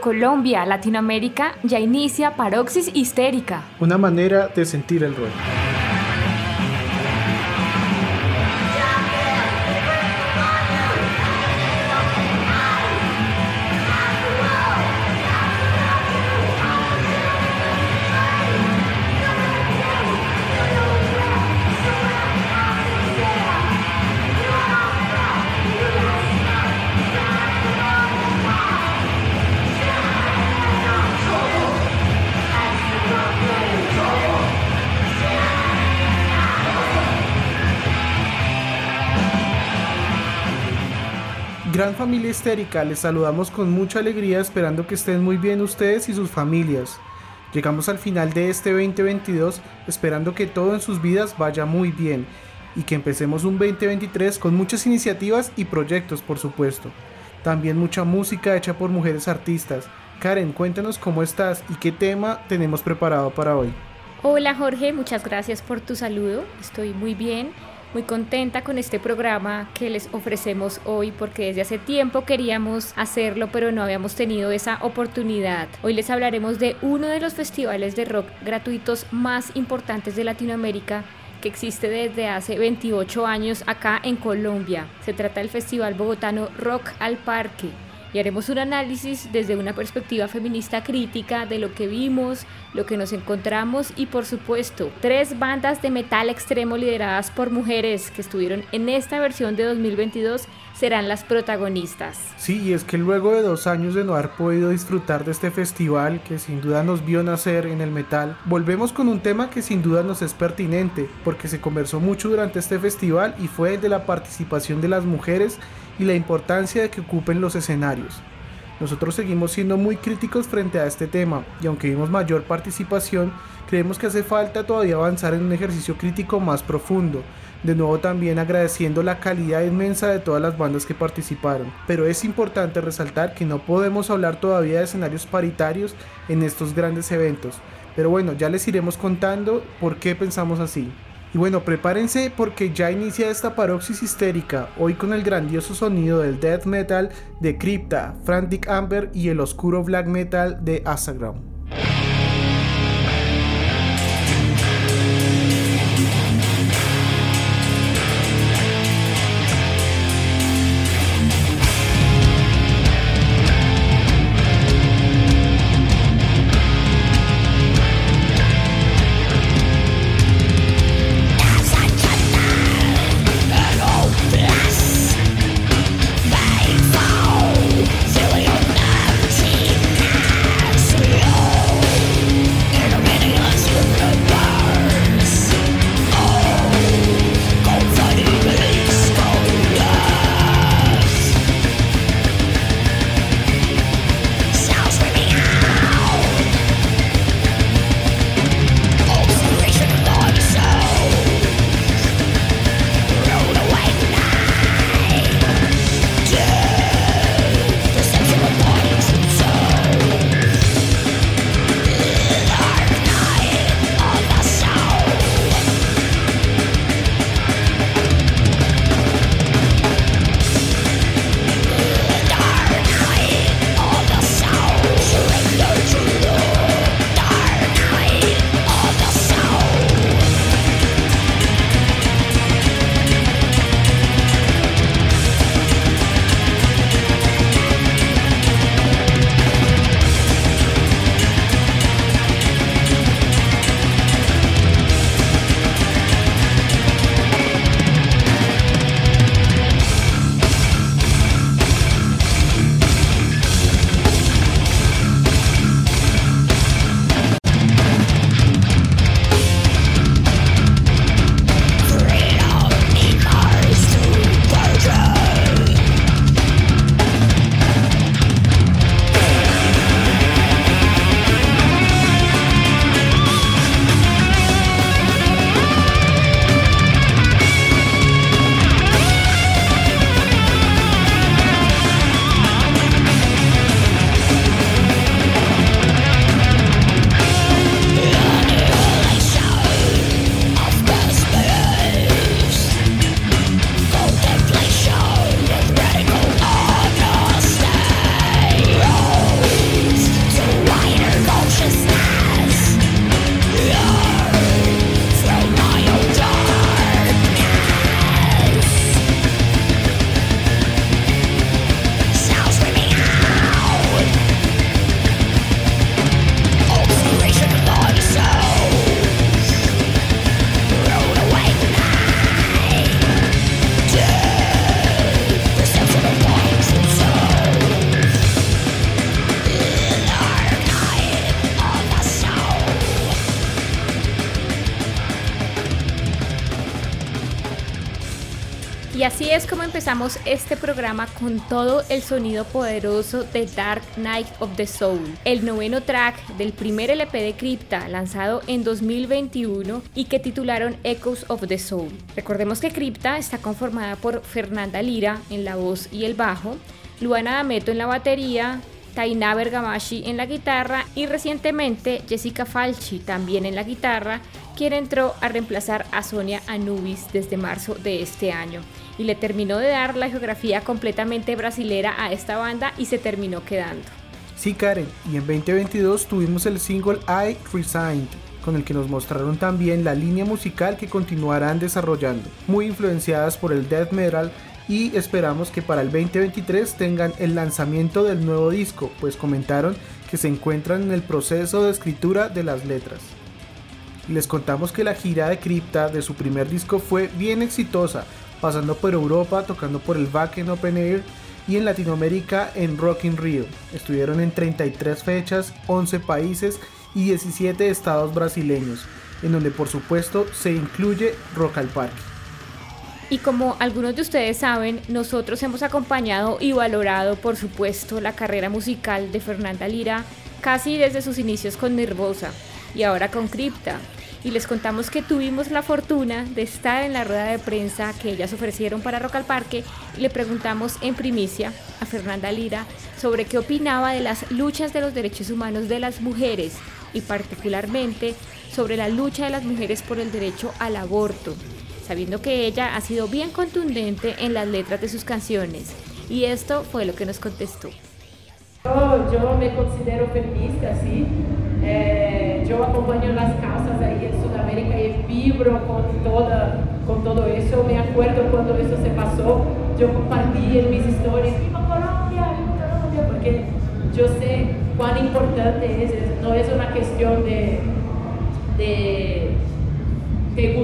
Colombia, Latinoamérica, ya inicia Paroxis Histérica. Una manera de sentir el rock. Gran familia histérica, les saludamos con mucha alegría esperando que estén muy bien ustedes y sus familias. Llegamos al final de este 2022 esperando que todo en sus vidas vaya muy bien y que empecemos un 2023 con muchas iniciativas y proyectos por supuesto. También mucha música hecha por mujeres artistas. Karen, cuéntanos cómo estás y qué tema tenemos preparado para hoy. Hola Jorge, muchas gracias por tu saludo. Estoy muy bien muy contenta con este programa que les ofrecemos hoy porque desde hace tiempo queríamos hacerlo pero no habíamos tenido esa oportunidad. Hoy les hablaremos de uno de los festivales de rock gratuitos más importantes de Latinoamérica que existe desde hace 28 años acá en Colombia. Se trata del Festival Bogotano Rock al Parque y haremos un análisis desde una perspectiva feminista crítica de lo que vimos, lo que nos encontramos y por supuesto tres bandas de metal extremo lideradas por mujeres que estuvieron en esta versión de 2022 serán las protagonistas. Sí, y es que luego de dos años de no haber podido disfrutar de este festival que sin duda nos vio nacer en el metal, volvemos con un tema que sin duda nos es pertinente porque se conversó mucho durante este festival y fue el de la participación de las mujeres y la importancia de que ocupen los escenarios. Nosotros seguimos siendo muy críticos frente a este tema y aunque vimos mayor participación, creemos que hace falta todavía avanzar en un ejercicio crítico más profundo. De nuevo también agradeciendo la calidad inmensa de todas las bandas que participaron. Pero es importante resaltar que no podemos hablar todavía de escenarios paritarios en estos grandes eventos. Pero bueno, ya les iremos contando por qué pensamos así. Y bueno, prepárense porque ya inicia esta paroxis histérica, hoy con el grandioso sonido del death metal de Crypta, Frantic Amber y el oscuro black metal de Asagram. Empezamos este programa con todo el sonido poderoso de Dark Night of the Soul, el noveno track del primer LP de Crypta lanzado en 2021 y que titularon Echoes of the Soul. Recordemos que Crypta está conformada por Fernanda Lira en la voz y el bajo, Luana D'Ameto en la batería, Taina Bergamashi en la guitarra y recientemente Jessica Falchi también en la guitarra, quien entró a reemplazar a Sonia Anubis desde marzo de este año y le terminó de dar la geografía completamente brasilera a esta banda y se terminó quedando. Sí, Karen, y en 2022 tuvimos el single I Resigned, con el que nos mostraron también la línea musical que continuarán desarrollando, muy influenciadas por el death metal y esperamos que para el 2023 tengan el lanzamiento del nuevo disco, pues comentaron que se encuentran en el proceso de escritura de las letras. Les contamos que la gira de Crypta de su primer disco fue bien exitosa, pasando por Europa, tocando por el Wacken Open Air y en Latinoamérica en Rock in Rio. Estuvieron en 33 fechas, 11 países y 17 estados brasileños, en donde por supuesto se incluye Rock al Parque. Y como algunos de ustedes saben, nosotros hemos acompañado y valorado, por supuesto, la carrera musical de Fernanda Lira casi desde sus inicios con Nervosa y ahora con Crypta y les contamos que tuvimos la fortuna de estar en la rueda de prensa que ellas ofrecieron para Rock al Parque y le preguntamos en primicia a Fernanda Lira sobre qué opinaba de las luchas de los derechos humanos de las mujeres y particularmente sobre la lucha de las mujeres por el derecho al aborto, sabiendo que ella ha sido bien contundente en las letras de sus canciones. Y esto fue lo que nos contestó. yo me considero feminista, sí. Eh, yo acompaño las causas ahí en Sudamérica y vibro con, toda, con todo eso. Me acuerdo cuando eso se pasó, yo compartí en mis historias, viva Colombia, viva Colombia, porque yo sé cuán importante es, no es una cuestión de, de, de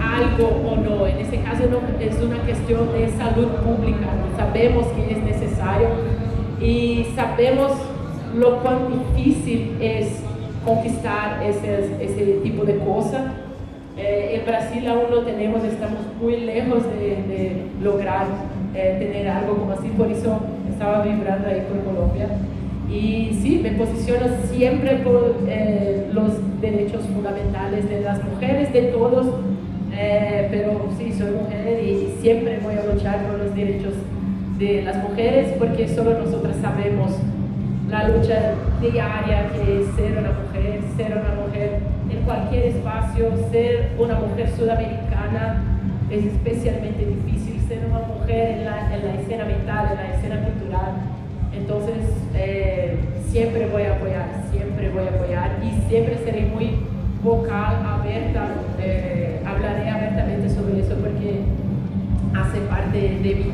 algo o no, en este caso no, es una cuestión de salud pública, sabemos que es necesario y sabemos lo cuán difícil es conquistar ese, ese tipo de cosas. Eh, en Brasil aún lo tenemos, estamos muy lejos de, lograr eh, tener algo como así, por eso estaba vibrando ahí por Colombia. Y sí, me posiciono siempre por eh, los derechos fundamentales de las mujeres, de todos, pero sí, soy mujer y siempre voy a luchar por los derechos de las mujeres porque solo nosotras sabemos la lucha diaria que es ser una mujer, ser una mujer en cualquier espacio, ser una mujer sudamericana es especialmente difícil, ser una mujer en la, escena mental, en la escena cultural. Entonces, eh, siempre voy a apoyar, siempre voy a apoyar y siempre seré muy vocal, abierta, eh, hablaré abiertamente sobre eso porque hace parte de mí.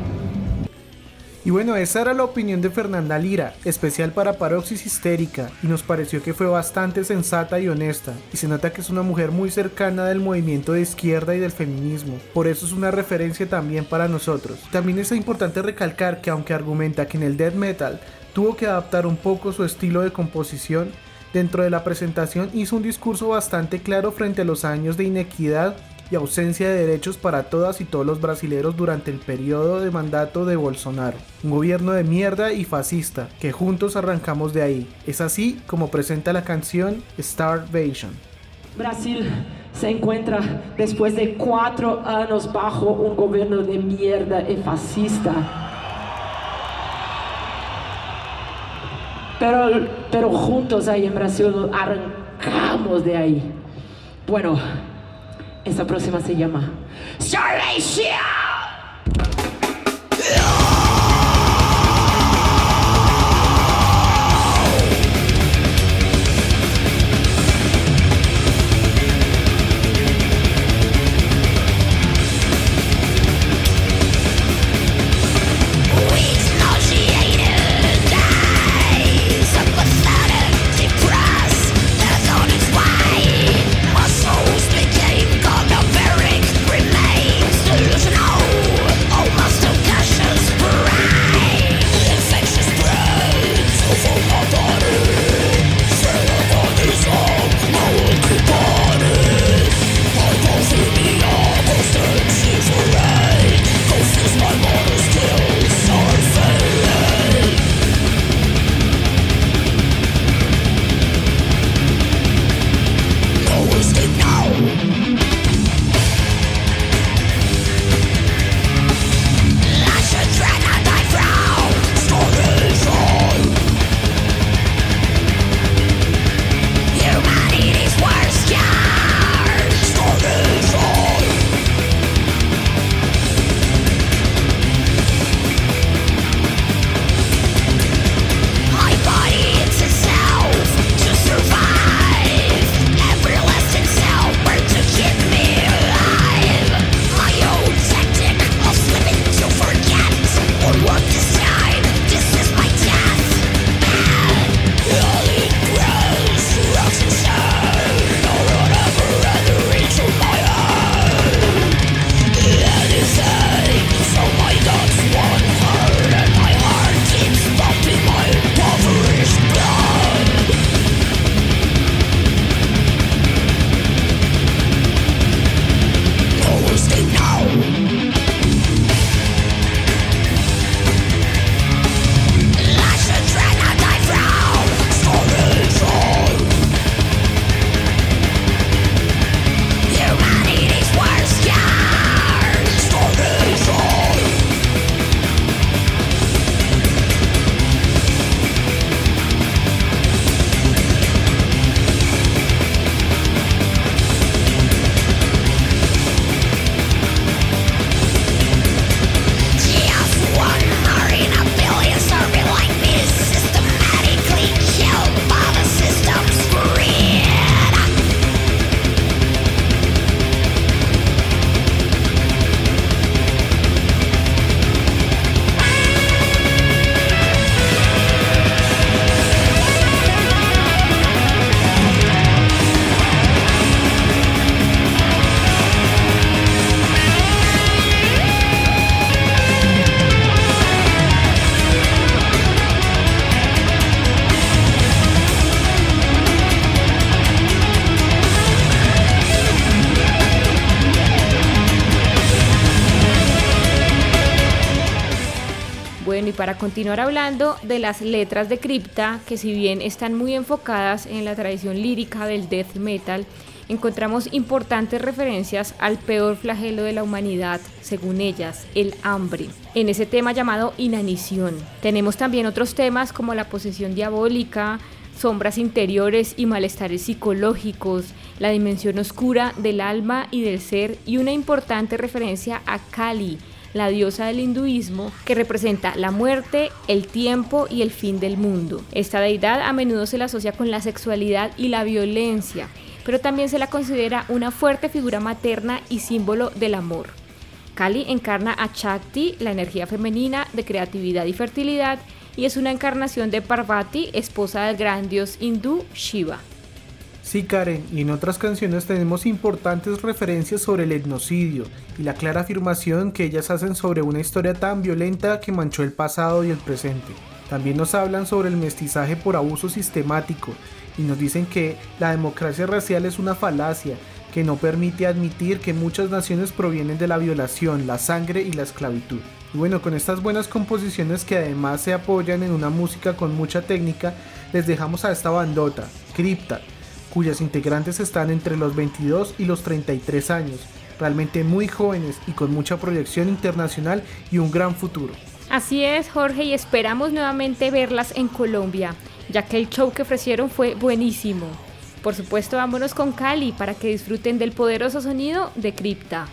Y bueno, esa era la opinión de Fernanda Lira, especial para Paroxis Histérica, y nos pareció que fue bastante sensata y honesta, y se nota que es una mujer muy cercana del movimiento de izquierda y del feminismo, por eso es una referencia también para nosotros. También es importante recalcar que aunque argumenta que en el death metal tuvo que adaptar un poco su estilo de composición, dentro de la presentación hizo un discurso bastante claro frente a los años de inequidad y ausencia de derechos para todas y todos los brasileros durante el periodo de mandato de Bolsonaro. Un gobierno de mierda y fascista, que juntos arrancamos de ahí. Es así como presenta la canción Starvation. Brasil se encuentra después de cuatro años bajo un gobierno de mierda y fascista. Pero, pero juntos ahí en Brasil arrancamos de ahí. Bueno, esta próxima se llama Starvation. Para continuar hablando de las letras de cripta, que si bien están muy enfocadas en la tradición lírica del death metal, encontramos importantes referencias al peor flagelo de la humanidad, según ellas, el hambre, en ese tema llamado inanición. Tenemos también otros temas como la posesión diabólica, sombras interiores y malestares psicológicos, la dimensión oscura del alma y del ser y una importante referencia a Kali, la diosa del hinduismo, que representa la muerte, el tiempo y el fin del mundo. Esta deidad a menudo se la asocia con la sexualidad y la violencia, pero también se la considera una fuerte figura materna y símbolo del amor. Kali encarna a Chakti, la energía femenina de creatividad y fertilidad, y es una encarnación de Parvati, esposa del gran dios hindú Shiva. Sí, Karen, y en otras canciones tenemos importantes referencias sobre el etnocidio y la clara afirmación que ellas hacen sobre una historia tan violenta que manchó el pasado y el presente. También nos hablan sobre el mestizaje por abuso sistemático y nos dicen que la democracia racial es una falacia que no permite admitir que muchas naciones provienen de la violación, la sangre y la esclavitud. Y bueno, con estas buenas composiciones que además se apoyan en una música con mucha técnica, les dejamos a esta bandota, Crypta, cuyas integrantes están entre los 22 y los 33 años, realmente muy jóvenes y con mucha proyección internacional y un gran futuro. Así es, Jorge, y esperamos nuevamente verlas en Colombia, ya que el show que ofrecieron fue buenísimo. Por supuesto, vámonos con Cali para que disfruten del poderoso sonido de Crypta.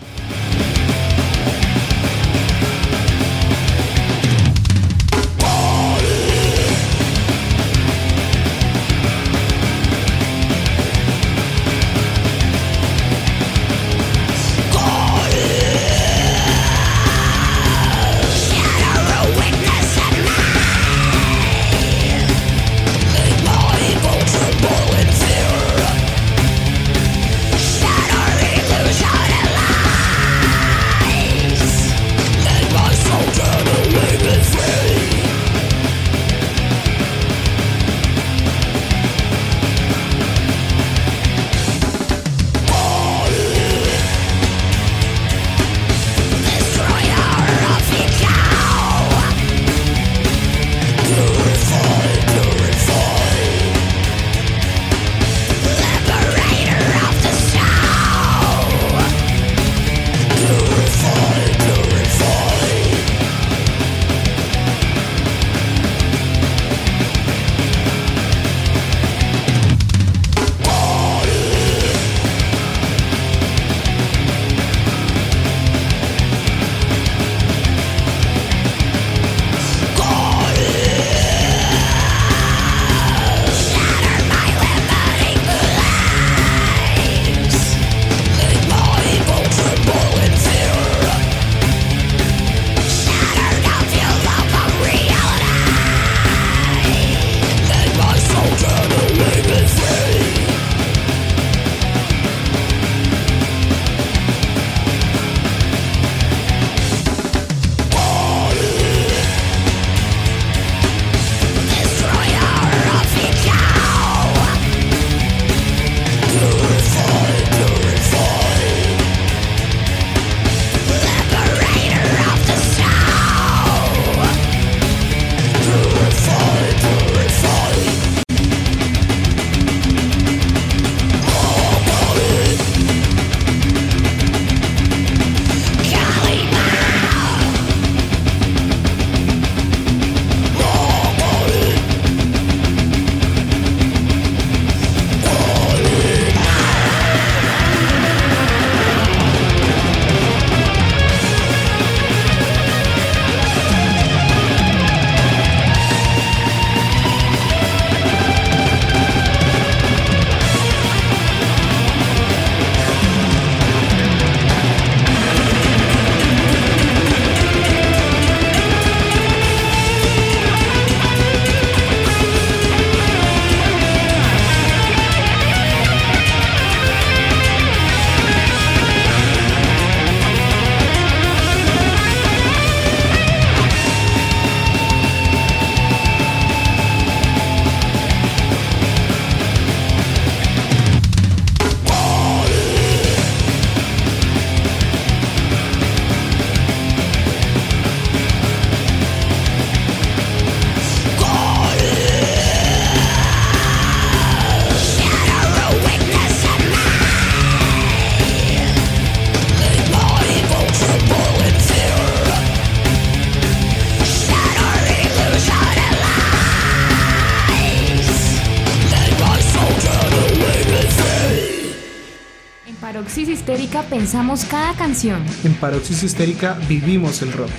Histérica pensamos cada canción. En Paroxis Histérica vivimos el rock.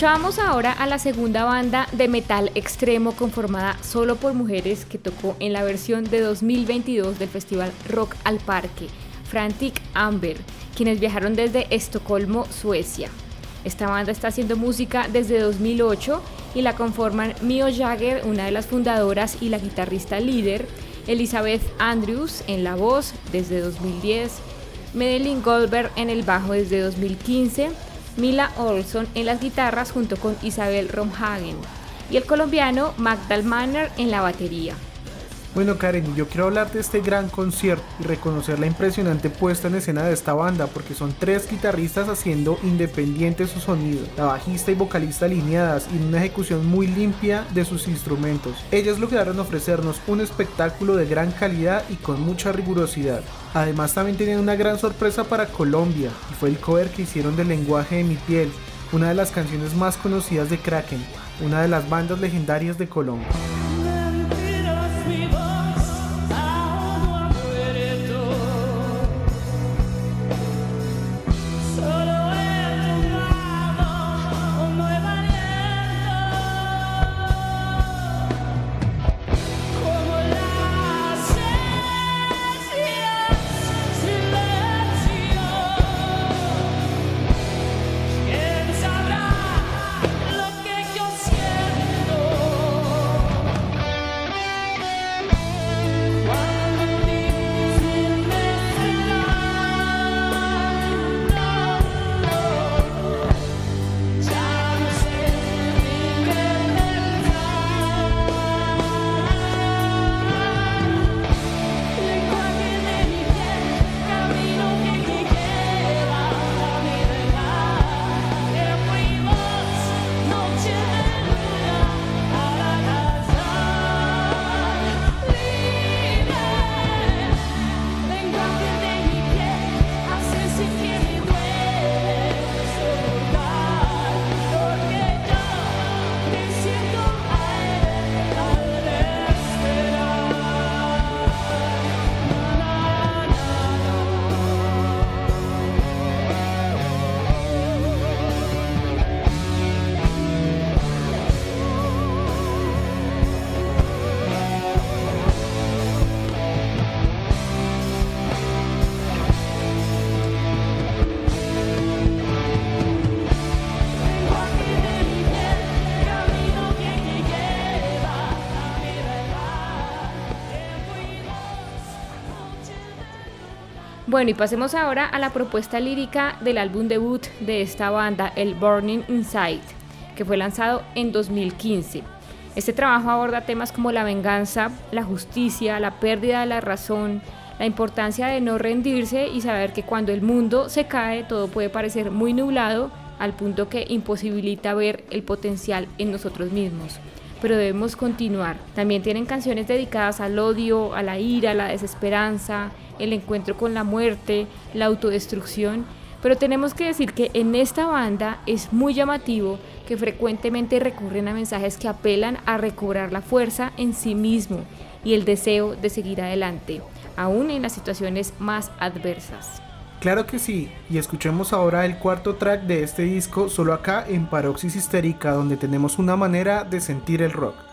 Escuchábamos ahora a la segunda banda de metal extremo conformada solo por mujeres que tocó en la versión de 2022 del festival Rock al Parque, Frantic Amber, quienes viajaron desde Estocolmo, Suecia. Esta banda está haciendo música desde 2008 y la conforman Mio Jagger, una de las fundadoras y la guitarrista líder, Elizabeth Andrews en la voz desde 2010, Medellin Goldberg en el bajo desde 2015, Mila Olson en las guitarras junto con Isabel Romhagen y el colombiano Magdal Manner en la batería. Bueno Karen, yo quiero hablar de este gran concierto y reconocer la impresionante puesta en escena de esta banda porque son tres guitarristas haciendo independiente su sonido, la bajista y vocalista alineadas y una ejecución muy limpia de sus instrumentos. Ellos lograron ofrecernos un espectáculo de gran calidad y con mucha rigurosidad. Además también tenían una gran sorpresa para Colombia y fue el cover que hicieron del lenguaje de mi piel, una de las canciones más conocidas de Kraken, una de las bandas legendarias de Colombia. Bueno, y pasemos ahora a la propuesta lírica del álbum debut de esta banda, el Burning Inside, que fue lanzado en 2015. Este trabajo aborda temas como la venganza, la justicia, la pérdida de la razón, la importancia de no rendirse y saber que cuando el mundo se cae todo puede parecer muy nublado al punto que imposibilita ver el potencial en nosotros mismos. Pero debemos continuar. También tienen canciones dedicadas al odio, a la ira, a la desesperanza, el encuentro con la muerte, la autodestrucción. Pero tenemos que decir que en esta banda es muy llamativo que frecuentemente recurren a mensajes que apelan a recobrar la fuerza en sí mismo y el deseo de seguir adelante, aún en las situaciones más adversas. Claro que sí, y escuchemos ahora el cuarto track de este disco solo acá en Paroxis Histérica, donde tenemos una manera de sentir el rock.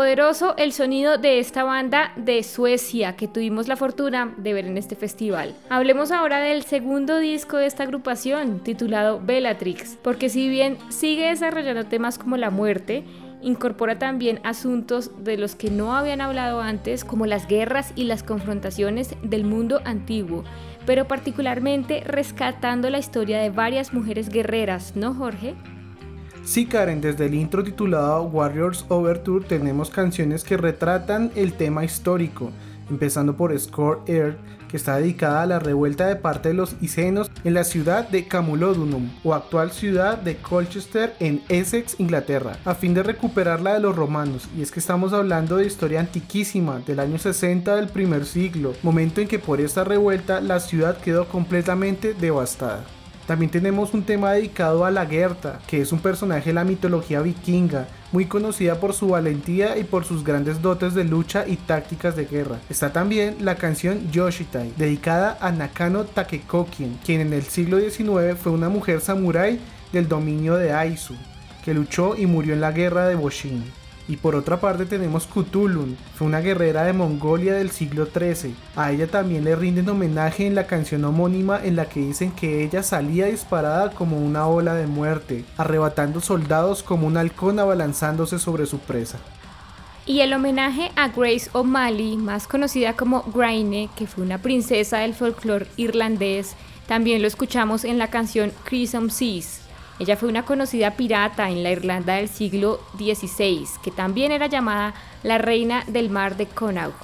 Poderoso el sonido de esta banda de Suecia que tuvimos la fortuna de ver en este festival. Hablemos ahora del segundo disco de esta agrupación, titulado Bellatrix, porque si bien sigue desarrollando temas como la muerte, incorpora también asuntos de los que no habían hablado antes, como las guerras y las confrontaciones del mundo antiguo, pero particularmente rescatando la historia de varias mujeres guerreras, ¿no, Jorge? Sí, Karen, desde el intro titulado Warriors Overture tenemos canciones que retratan el tema histórico, empezando por Score Air, que está dedicada a la revuelta de parte de los icenos en la ciudad de Camulodunum, o actual ciudad de Colchester en Essex, Inglaterra, a fin de recuperarla de los romanos. Y es que estamos hablando de historia antiquísima, del año 60 del primer siglo, momento en que por esta revuelta la ciudad quedó completamente devastada. También tenemos un tema dedicado a la Gerta, que es un personaje de la mitología vikinga, muy conocida por su valentía y por sus grandes dotes de lucha y tácticas de guerra. Está también la canción Yoshitai, dedicada a Nakano Takekokien, quien en el siglo XIX fue una mujer samurái del dominio de Aizu, que luchó y murió en la guerra de Boshin. Y por otra parte tenemos Cthulhu, fue una guerrera de Mongolia del siglo XIII. A ella también le rinden homenaje en la canción homónima en la que dicen que ella salía disparada como una ola de muerte, arrebatando soldados como un halcón abalanzándose sobre su presa. Y el homenaje a Grace O'Malley, más conocida como Graine, que fue una princesa del folclore irlandés, también lo escuchamos en la canción Crimson Seas. Ella fue una conocida pirata en la Irlanda del siglo XVI, que también era llamada la reina del mar de Connaught.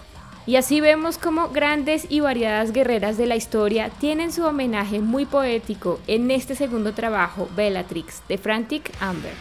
Y así vemos como grandes y variadas guerreras de la historia tienen su homenaje muy poético en este segundo trabajo, Bellatrix, de Frantic Amber.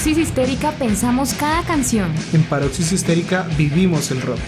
Paroxis Histérica pensamos cada canción. En Paroxis Histérica vivimos el rock.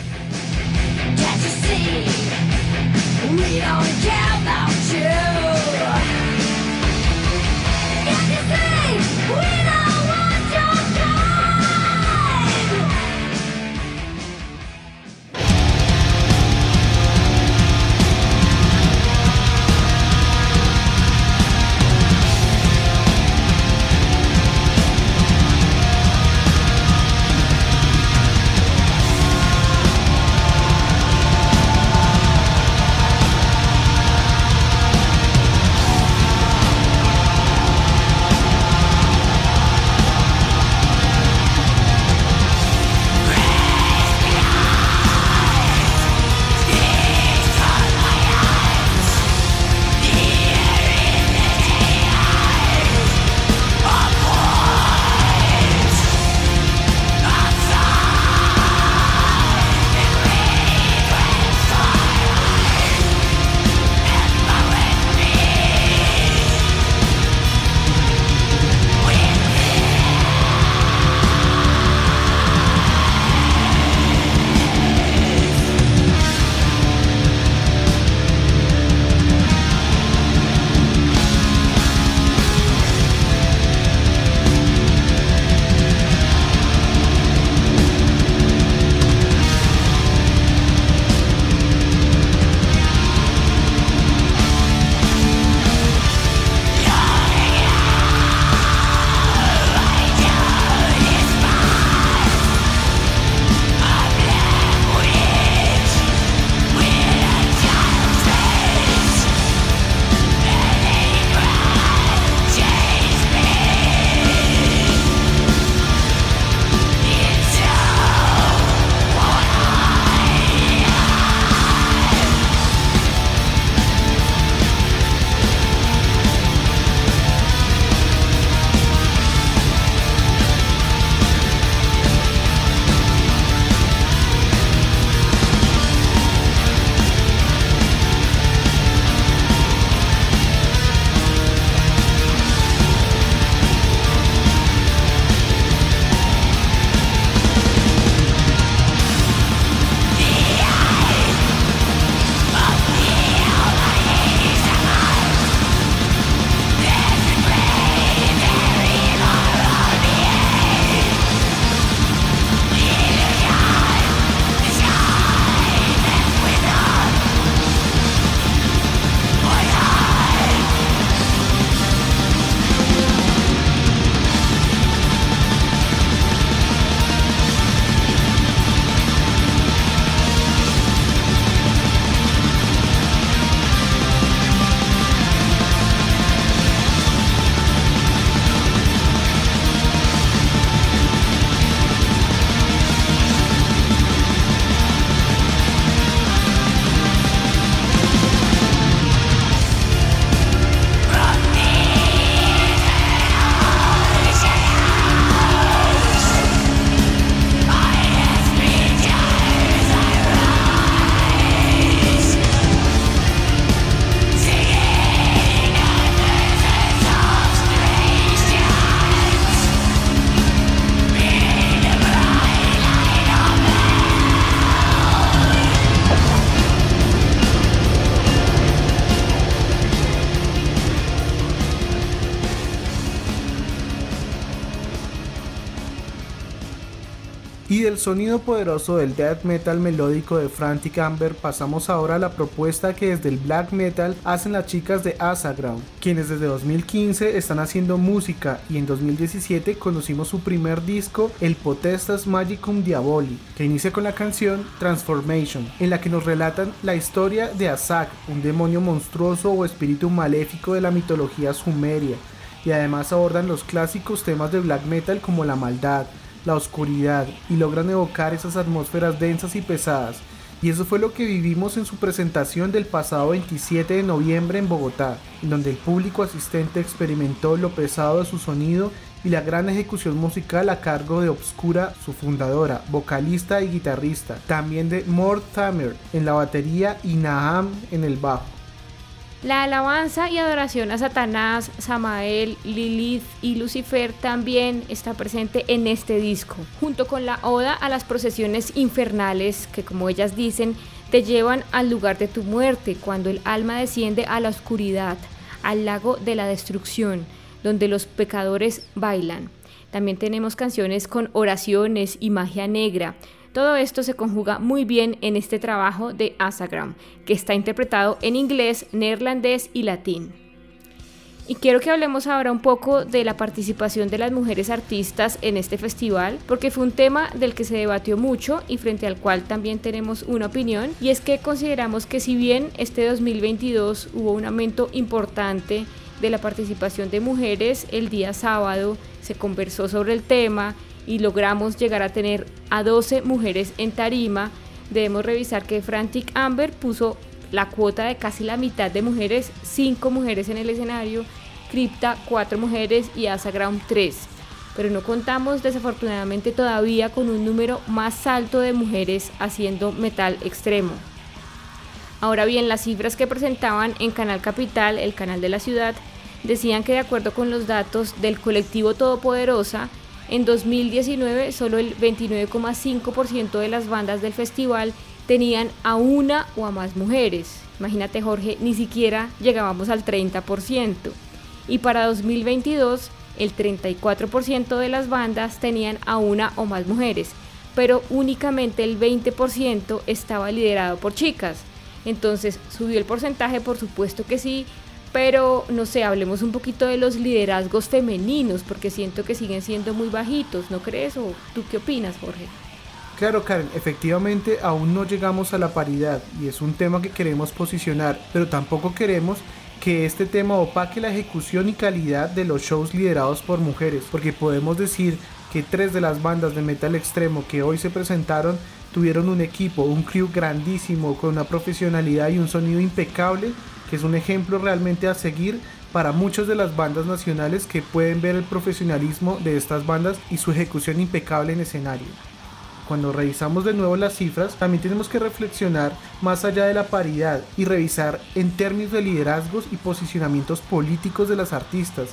Sonido poderoso del death metal melódico de Frantic Amber pasamos ahora a la propuesta que desde el black metal hacen las chicas de Asaground, quienes desde 2015 están haciendo música y en 2017 conocimos su primer disco, el Potestas Magicum Diaboli, que inicia con la canción Transformation, en la que nos relatan la historia de Asak, un demonio monstruoso o espíritu maléfico de la mitología sumeria, y además abordan los clásicos temas de black metal como la maldad, la oscuridad y logran evocar esas atmósferas densas y pesadas. Y eso fue lo que vivimos en su presentación del pasado 27 de noviembre en Bogotá, donde el público asistente experimentó lo pesado de su sonido y la gran ejecución musical a cargo de Obscura, su fundadora, vocalista y guitarrista, también de Mort en la batería y Naham en el bajo. La alabanza y adoración a Satanás, Samael, Lilith y Lucifer también está presente en este disco, junto con la oda a las procesiones infernales que, como ellas dicen, te llevan al lugar de tu muerte, cuando el alma desciende a la oscuridad, al lago de la destrucción, donde los pecadores bailan. También tenemos canciones con oraciones y magia negra, todo esto se conjuga muy bien en este trabajo de Asagram, que está interpretado en inglés, neerlandés y latín. Y quiero que hablemos ahora un poco de la participación de las mujeres artistas en este festival, porque fue un tema del que se debatió mucho y frente al cual también tenemos una opinión, y es que consideramos que si bien este 2022 hubo un aumento importante de la participación de mujeres, el día sábado se conversó sobre el tema y logramos llegar a tener a 12 mujeres en tarima, debemos revisar que Frantic Amber puso la cuota de casi la mitad de mujeres, 5 mujeres en el escenario, Crypta 4 mujeres y Asaground 3. Pero no contamos desafortunadamente todavía con un número más alto de mujeres haciendo metal extremo. Ahora bien, las cifras que presentaban en Canal Capital, el canal de la ciudad, decían que de acuerdo con los datos del colectivo Todopoderosa, en 2019, solo el 29,5% de las bandas del festival tenían a una o a más mujeres. Imagínate Jorge, ni siquiera llegábamos al 30%. Y para 2022, el 34% de las bandas tenían a una o más mujeres, pero únicamente el 20% estaba liderado por chicas. Entonces, ¿subió el porcentaje? Por supuesto que sí, pero no sé, hablemos un poquito de los liderazgos femeninos, porque siento que siguen siendo muy bajitos, ¿no crees? ¿O tú qué opinas, Jorge? Claro, Karen, efectivamente aún no llegamos a la paridad y es un tema que queremos posicionar, pero tampoco queremos que este tema opaque la ejecución y calidad de los shows liderados por mujeres, porque podemos decir que tres de las bandas de metal extremo que hoy se presentaron tuvieron un equipo, un crew grandísimo, con una profesionalidad y un sonido impecable es un ejemplo realmente a seguir para muchas de las bandas nacionales que pueden ver el profesionalismo de estas bandas y su ejecución impecable en escenario. Cuando revisamos de nuevo las cifras, también tenemos que reflexionar más allá de la paridad y revisar en términos de liderazgos y posicionamientos políticos de las artistas,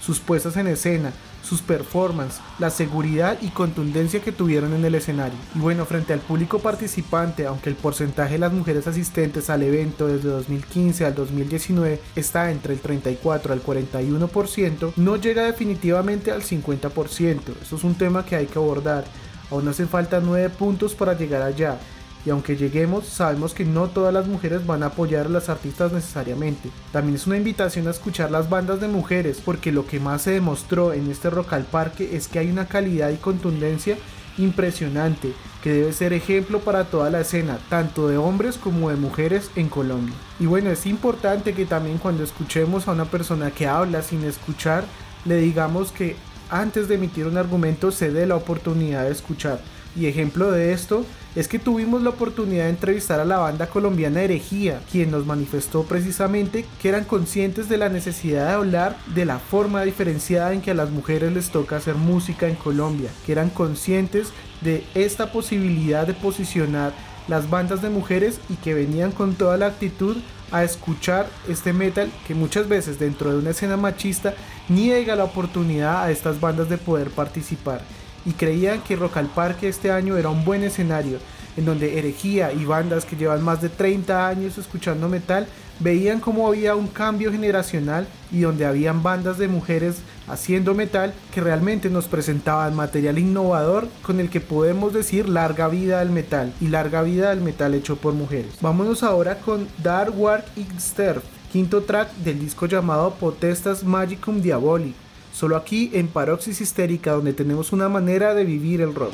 sus puestas en escena, sus performances, la seguridad y contundencia que tuvieron en el escenario. Y bueno, frente al público participante, aunque el porcentaje de las mujeres asistentes al evento desde 2015 al 2019 está entre el 34 al 41%, no llega definitivamente al 50%. Eso es un tema que hay que abordar. Aún hacen falta 9 puntos para llegar allá y aunque lleguemos, sabemos que no todas las mujeres van a apoyar a las artistas necesariamente. También es una invitación a escuchar las bandas de mujeres, porque lo que más se demostró en este Rock al Parque es que hay una calidad y contundencia impresionante, que debe ser ejemplo para toda la escena, tanto de hombres como de mujeres en Colombia. Y bueno, es importante que también cuando escuchemos a una persona que habla sin escuchar, le digamos que antes de emitir un argumento se dé la oportunidad de escuchar y ejemplo de esto es que tuvimos la oportunidad de entrevistar a la banda colombiana Herejía, quien nos manifestó precisamente que eran conscientes de la necesidad de hablar de la forma diferenciada en que a las mujeres les toca hacer música en Colombia, que eran conscientes de esta posibilidad de posicionar las bandas de mujeres y que venían con toda la actitud a escuchar este metal que muchas veces dentro de una escena machista niega la oportunidad a estas bandas de poder participar y creían que Rock al este año era un buen escenario, en donde herejía y bandas que llevan más de 30 años escuchando metal veían cómo había un cambio generacional y donde habían bandas de mujeres haciendo metal que realmente nos presentaban material innovador con el que podemos decir larga vida al metal y larga vida al metal hecho por mujeres. Vámonos ahora con Dark Work Ster, quinto track del disco llamado Potestas Magicum Diabolic, solo aquí en Paroxis Histérica donde tenemos una manera de vivir el rock.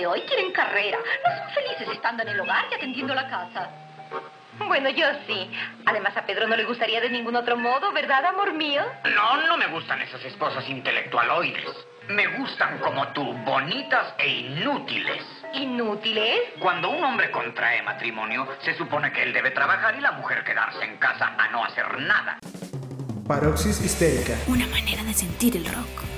De hoy quieren carrera. No son felices estando en el hogar y atendiendo la casa. Bueno, yo sí. Además, a Pedro no le gustaría de ningún otro modo, ¿verdad, amor mío? No, no me gustan esas esposas intelectualoides. Me gustan como tú, bonitas e inútiles. ¿Inútiles? Cuando un hombre contrae matrimonio, se supone que él debe trabajar y la mujer quedarse en casa a no hacer nada. Paroxis histérica. Una manera de sentir el rock.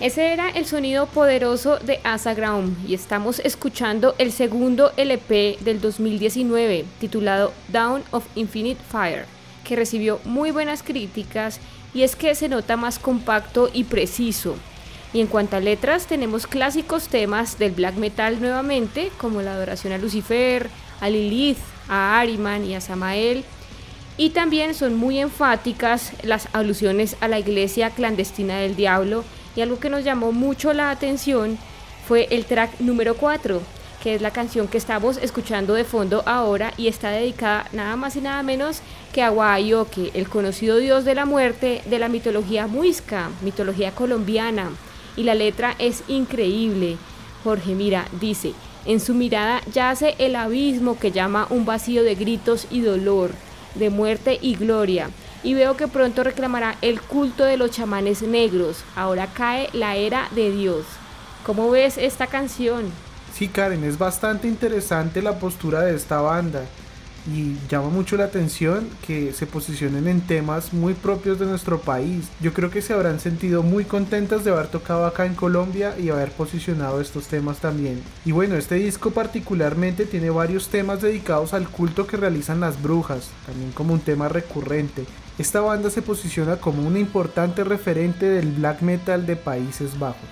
Ese era el sonido poderoso de Asa y estamos escuchando el segundo LP del 2019 titulado Down of Infinite Fire, que recibió muy buenas críticas y es que se nota más compacto y preciso. Y en cuanto a letras, tenemos clásicos temas del black metal nuevamente, como la adoración a Lucifer, a Lilith, a Ariman y a Samael. Y también son muy enfáticas las alusiones a la iglesia clandestina del diablo y algo que nos llamó mucho la atención fue el track número 4, que es la canción que estamos escuchando de fondo ahora y está dedicada nada más y nada menos que a Wahayoke, el conocido dios de la muerte de la mitología muisca, mitología colombiana. Y la letra es increíble. Jorge, mira, dice, en su mirada yace el abismo que llama un vacío de gritos y dolor, de muerte y gloria y veo que pronto reclamará el culto de los chamanes negros. Ahora cae la era de Dios. ¿Cómo ves esta canción? Sí, Karen, es bastante interesante la postura de esta banda y llama mucho la atención que se posicionen en temas muy propios de nuestro país. Yo creo que se habrán sentido muy contentas de haber tocado acá en Colombia y haber posicionado estos temas también. Y bueno, este disco particularmente tiene varios temas dedicados al culto que realizan las brujas, también como un tema recurrente. Esta banda se posiciona como una importante referente del black metal de Países Bajos.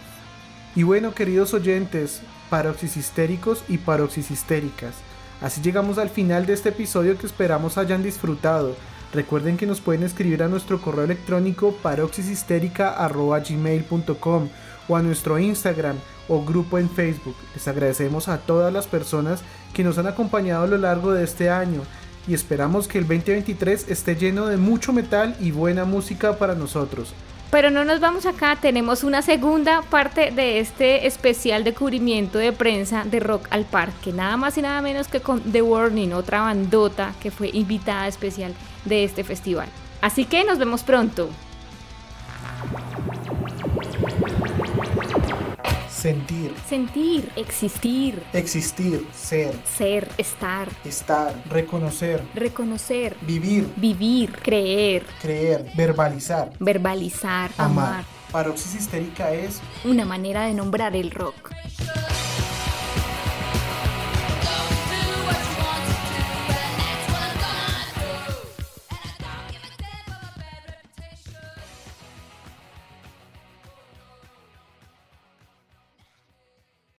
Y bueno, queridos oyentes, paroxis histéricos y paroxis histéricas, así llegamos al final de este episodio que esperamos hayan disfrutado. Recuerden que nos pueden escribir a nuestro correo electrónico paroxishistérica.gmail.com o a nuestro Instagram o grupo en Facebook. Les agradecemos a todas las personas que nos han acompañado a lo largo de este año y esperamos que el 2023 esté lleno de mucho metal y buena música para nosotros. Pero no nos vamos acá, tenemos una segunda parte de este especial de cubrimiento de prensa de Rock al Parque, nada más y nada menos que con The Warning, otra bandota que fue invitada especial de este festival. Así que nos vemos pronto. Sentir. Sentir, existir. Existir, ser. Ser, estar. Estar, reconocer. Reconocer. Vivir. Vivir, creer. Creer, verbalizar. Verbalizar, amar. Paroxis histérica es una manera de nombrar el rock.